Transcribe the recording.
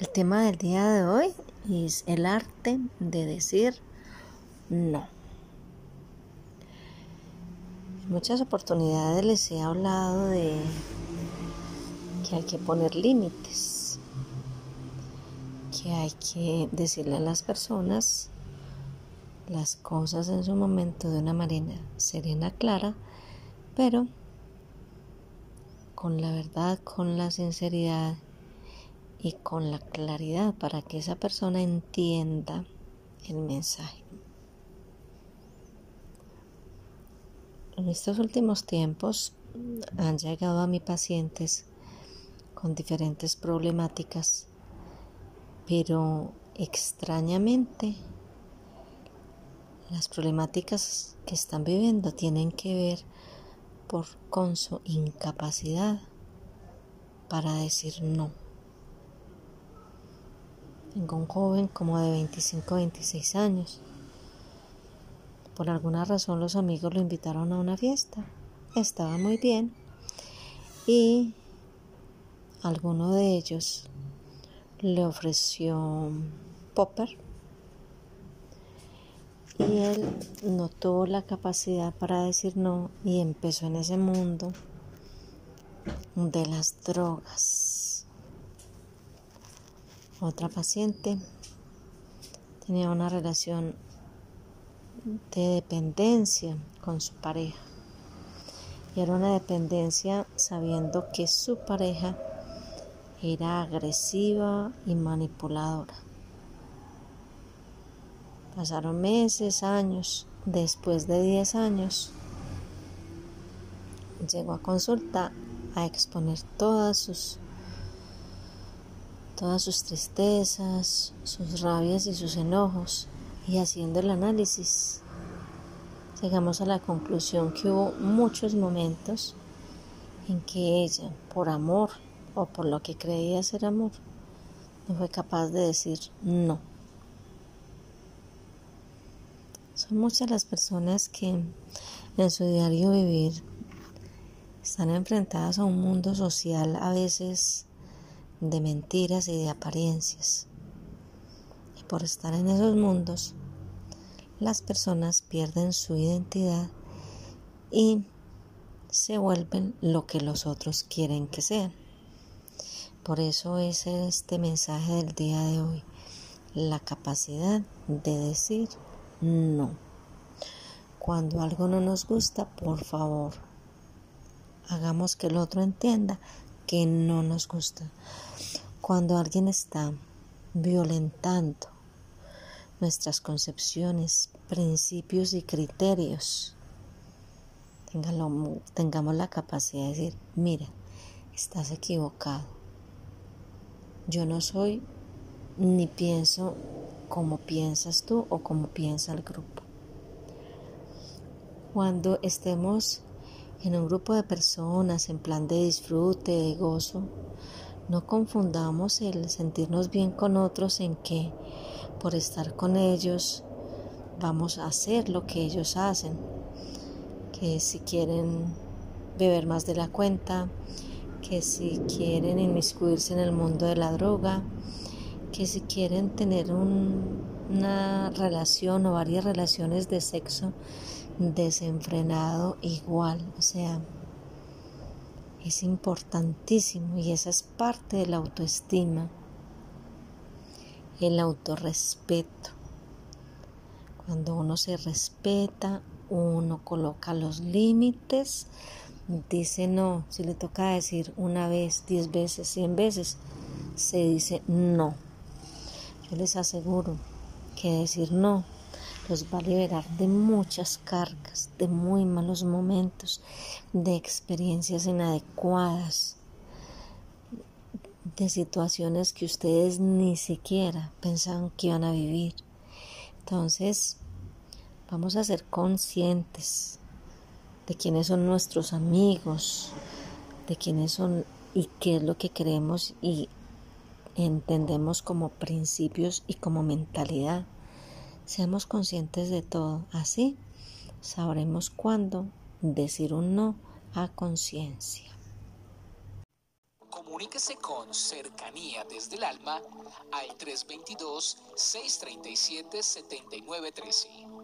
El tema del día de hoy es el arte de decir no. En muchas oportunidades les he hablado de que hay que poner límites, que hay que decirle a las personas las cosas en su momento de una manera serena, clara, pero con la verdad, con la sinceridad y con la claridad para que esa persona entienda el mensaje. En estos últimos tiempos han llegado a mis pacientes con diferentes problemáticas, pero extrañamente las problemáticas que están viviendo tienen que ver por, con su incapacidad para decir no. Tengo un joven como de 25 26 años. Por alguna razón los amigos lo invitaron a una fiesta. Estaba muy bien. Y alguno de ellos le ofreció popper. Y él no tuvo la capacidad para decir no y empezó en ese mundo de las drogas. Otra paciente tenía una relación de dependencia con su pareja. Y era una dependencia sabiendo que su pareja era agresiva y manipuladora. Pasaron meses, años. Después de 10 años, llegó a consulta a exponer todas sus todas sus tristezas, sus rabias y sus enojos, y haciendo el análisis, llegamos a la conclusión que hubo muchos momentos en que ella, por amor o por lo que creía ser amor, no fue capaz de decir no. Son muchas las personas que en su diario vivir están enfrentadas a un mundo social a veces de mentiras y de apariencias. Y por estar en esos mundos, las personas pierden su identidad y se vuelven lo que los otros quieren que sean. Por eso es este mensaje del día de hoy, la capacidad de decir no. Cuando algo no nos gusta, por favor, hagamos que el otro entienda que no nos gusta. Cuando alguien está violentando nuestras concepciones, principios y criterios, tengamos la capacidad de decir, mira, estás equivocado. Yo no soy ni pienso como piensas tú o como piensa el grupo. Cuando estemos en un grupo de personas en plan de disfrute, de gozo, no confundamos el sentirnos bien con otros en que por estar con ellos vamos a hacer lo que ellos hacen, que si quieren beber más de la cuenta, que si quieren inmiscuirse en el mundo de la droga, que si quieren tener una relación o varias relaciones de sexo desenfrenado igual, o sea, es importantísimo y esa es parte de la autoestima, el autorrespeto. Cuando uno se respeta, uno coloca los límites, dice no, si le toca decir una vez, diez veces, cien veces, se dice no. Yo les aseguro que decir no los va a liberar de muchas cargas, de muy malos momentos, de experiencias inadecuadas, de situaciones que ustedes ni siquiera pensaban que iban a vivir. Entonces, vamos a ser conscientes de quiénes son nuestros amigos, de quiénes son y qué es lo que queremos y entendemos como principios y como mentalidad. Seamos conscientes de todo. Así sabremos cuándo decir un no a conciencia. Comuníquese con cercanía desde el alma al 322-637-7913.